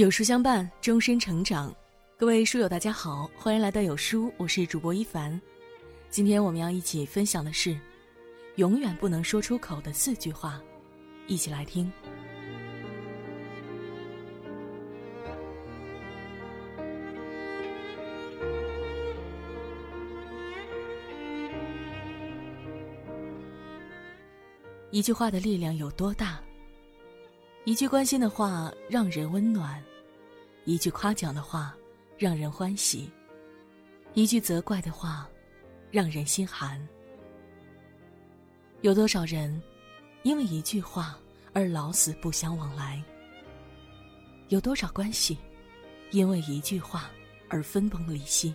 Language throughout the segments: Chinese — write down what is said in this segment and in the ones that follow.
有书相伴，终身成长。各位书友，大家好，欢迎来到有书，我是主播一凡。今天我们要一起分享的是，永远不能说出口的四句话，一起来听。一句话的力量有多大？一句关心的话让人温暖，一句夸奖的话让人欢喜，一句责怪的话让人心寒。有多少人因为一句话而老死不相往来？有多少关系因为一句话而分崩离析？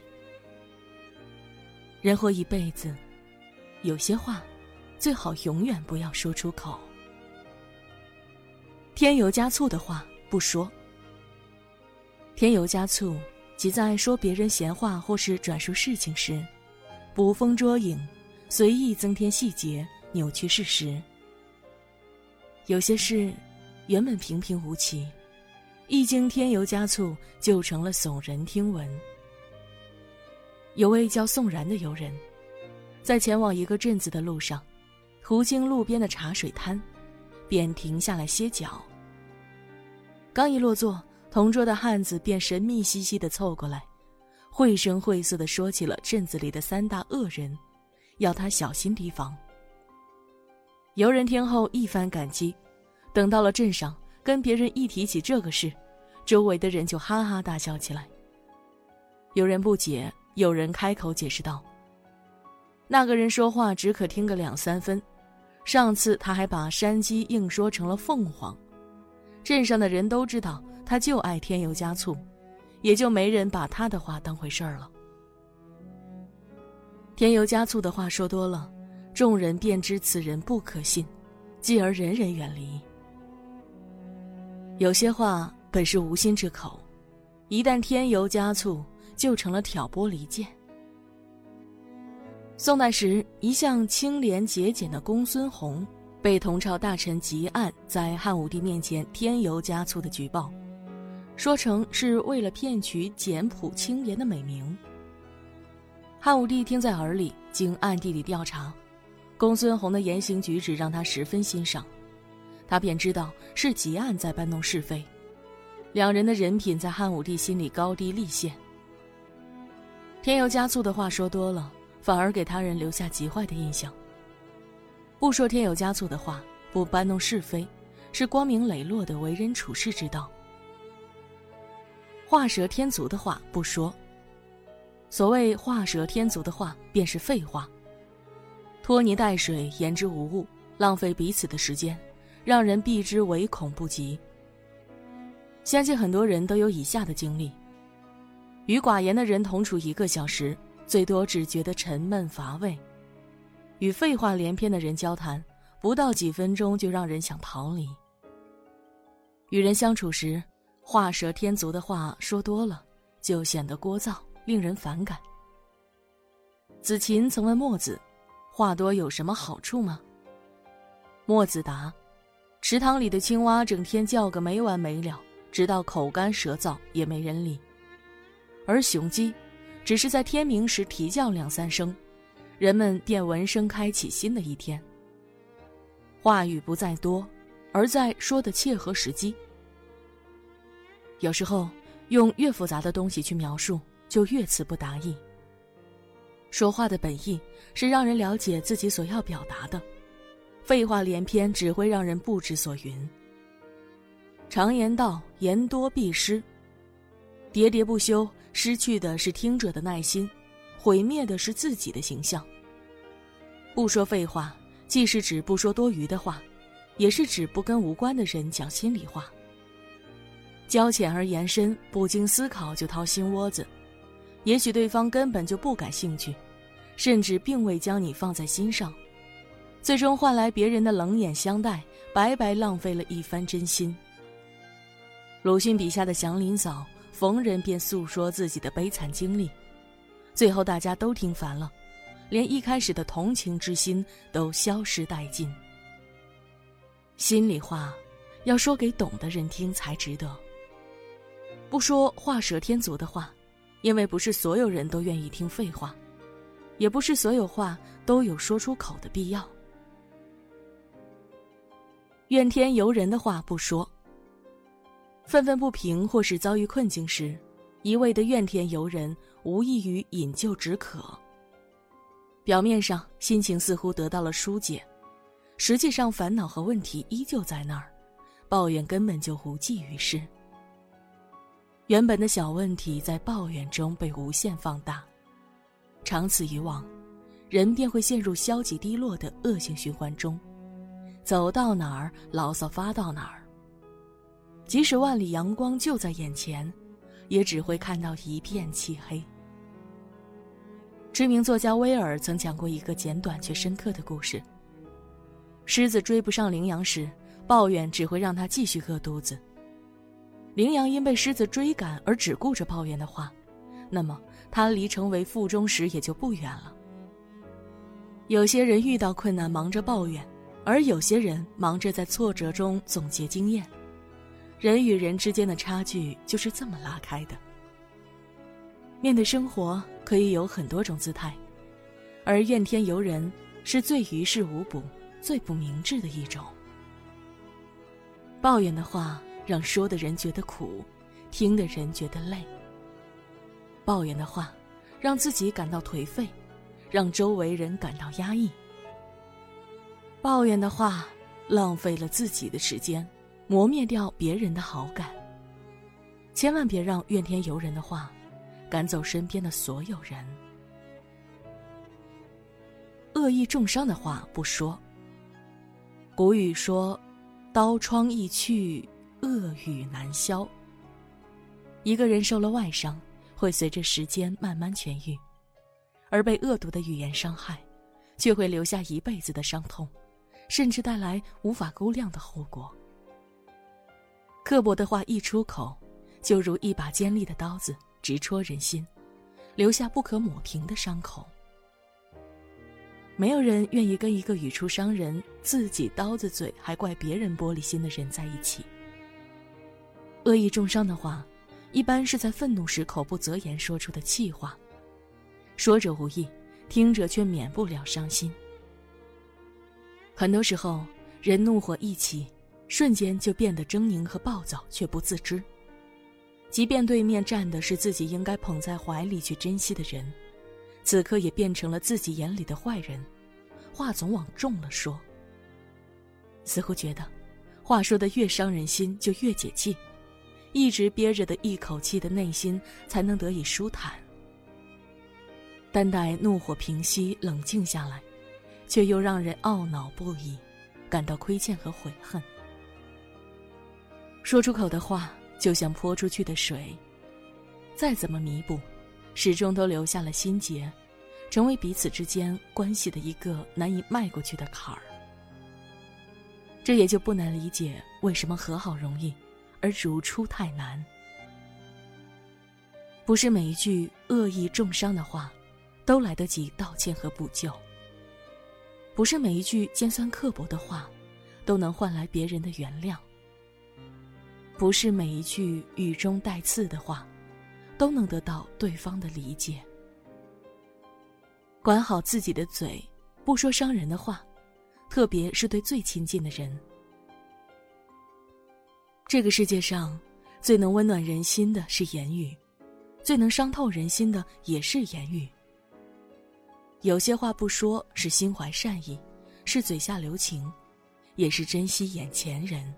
人活一辈子，有些话最好永远不要说出口。添油加醋的话不说。添油加醋，即在说别人闲话或是转述事情时，捕风捉影，随意增添细节，扭曲事实。有些事原本平平无奇，一经添油加醋，就成了耸人听闻。有位叫宋然的游人，在前往一个镇子的路上，途经路边的茶水摊。便停下来歇脚。刚一落座，同桌的汉子便神秘兮兮地凑过来，绘声绘色地说起了镇子里的三大恶人，要他小心提防。游人听后一番感激，等到了镇上，跟别人一提起这个事，周围的人就哈哈大笑起来。有人不解，有人开口解释道：“那个人说话只可听个两三分。”上次他还把山鸡硬说成了凤凰，镇上的人都知道他就爱添油加醋，也就没人把他的话当回事儿了。添油加醋的话说多了，众人便知此人不可信，继而人人远离。有些话本是无心之口，一旦添油加醋，就成了挑拨离间。宋代时，一向清廉节俭的公孙弘，被同朝大臣吉案在汉武帝面前添油加醋的举报，说成是为了骗取简朴清廉的美名。汉武帝听在耳里，经暗地里调查，公孙弘的言行举止让他十分欣赏，他便知道是吉案在搬弄是非，两人的人品在汉武帝心里高低立现。添油加醋的话说多了。反而给他人留下极坏的印象。不说添油加醋的话，不搬弄是非，是光明磊落的为人处事之道。画蛇添足的话不说。所谓画蛇添足的话，便是废话。拖泥带水，言之无物，浪费彼此的时间，让人避之唯恐不及。相信很多人都有以下的经历：与寡言的人同处一个小时。最多只觉得沉闷乏味，与废话连篇的人交谈，不到几分钟就让人想逃离。与人相处时，画蛇添足的话说多了，就显得聒噪，令人反感。子琴曾问墨子：“话多有什么好处吗？”墨子答：“池塘里的青蛙整天叫个没完没了，直到口干舌燥也没人理，而雄鸡。”只是在天明时啼叫两三声，人们便闻声开启新的一天。话语不在多，而在说的切合时机。有时候用越复杂的东西去描述，就越词不达意。说话的本意是让人了解自己所要表达的，废话连篇只会让人不知所云。常言道：“言多必失。”喋喋不休，失去的是听者的耐心，毁灭的是自己的形象。不说废话，既是指不说多余的话，也是指不跟无关的人讲心里话。交浅而言深，不经思考就掏心窝子，也许对方根本就不感兴趣，甚至并未将你放在心上，最终换来别人的冷眼相待，白白浪费了一番真心。鲁迅笔下的祥林嫂。逢人便诉说自己的悲惨经历，最后大家都听烦了，连一开始的同情之心都消失殆尽。心里话，要说给懂的人听才值得。不说画蛇添足的话，因为不是所有人都愿意听废话，也不是所有话都有说出口的必要。怨天尤人的话不说。愤愤不平或是遭遇困境时，一味的怨天尤人，无异于饮鸩止渴。表面上心情似乎得到了疏解，实际上烦恼和问题依旧在那儿，抱怨根本就无济于事。原本的小问题在抱怨中被无限放大，长此以往，人便会陷入消极低落的恶性循环中，走到哪儿牢骚发到哪儿。即使万里阳光就在眼前，也只会看到一片漆黑。知名作家威尔曾讲过一个简短却深刻的故事：狮子追不上羚羊时，抱怨只会让它继续饿肚子；羚羊因被狮子追赶而只顾着抱怨的话，那么他离成为腹中时也就不远了。有些人遇到困难忙着抱怨，而有些人忙着在挫折中总结经验。人与人之间的差距就是这么拉开的。面对生活，可以有很多种姿态，而怨天尤人是最于事无补、最不明智的一种。抱怨的话让说的人觉得苦，听的人觉得累。抱怨的话让自己感到颓废，让周围人感到压抑。抱怨的话浪费了自己的时间。磨灭掉别人的好感。千万别让怨天尤人的话赶走身边的所有人。恶意重伤的话不说。古语说：“刀疮易去，恶语难消。”一个人受了外伤，会随着时间慢慢痊愈，而被恶毒的语言伤害，却会留下一辈子的伤痛，甚至带来无法估量的后果。刻薄的话一出口，就如一把尖利的刀子，直戳人心，留下不可抹平的伤口。没有人愿意跟一个语出伤人、自己刀子嘴还怪别人玻璃心的人在一起。恶意重伤的话，一般是在愤怒时口不择言说出的气话，说者无意，听者却免不了伤心。很多时候，人怒火一起。瞬间就变得狰狞和暴躁，却不自知。即便对面站的是自己应该捧在怀里去珍惜的人，此刻也变成了自己眼里的坏人，话总往重了说。似乎觉得，话说的越伤人心就越解气，一直憋着的一口气的内心才能得以舒坦。但待怒火平息、冷静下来，却又让人懊恼不已，感到亏欠和悔恨。说出口的话就像泼出去的水，再怎么弥补，始终都留下了心结，成为彼此之间关系的一个难以迈过去的坎儿。这也就不难理解为什么和好容易，而如初太难。不是每一句恶意重伤的话，都来得及道歉和补救。不是每一句尖酸刻薄的话，都能换来别人的原谅。不是每一句语中带刺的话，都能得到对方的理解。管好自己的嘴，不说伤人的话，特别是对最亲近的人。这个世界上，最能温暖人心的是言语，最能伤透人心的也是言语。有些话不说，是心怀善意，是嘴下留情，也是珍惜眼前人。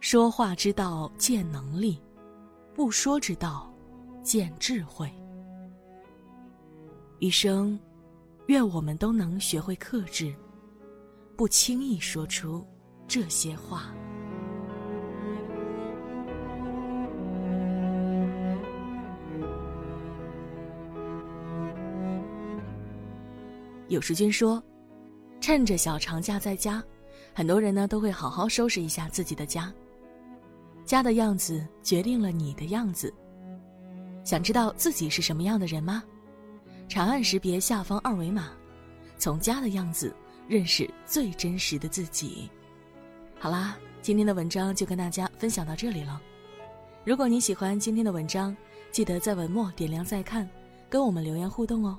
说话之道见能力，不说之道见智慧。余生，愿我们都能学会克制，不轻易说出这些话。有时君说，趁着小长假在家，很多人呢都会好好收拾一下自己的家。家的样子决定了你的样子。想知道自己是什么样的人吗？长按识别下方二维码，从家的样子认识最真实的自己。好啦，今天的文章就跟大家分享到这里了。如果你喜欢今天的文章，记得在文末点亮再看，跟我们留言互动哦。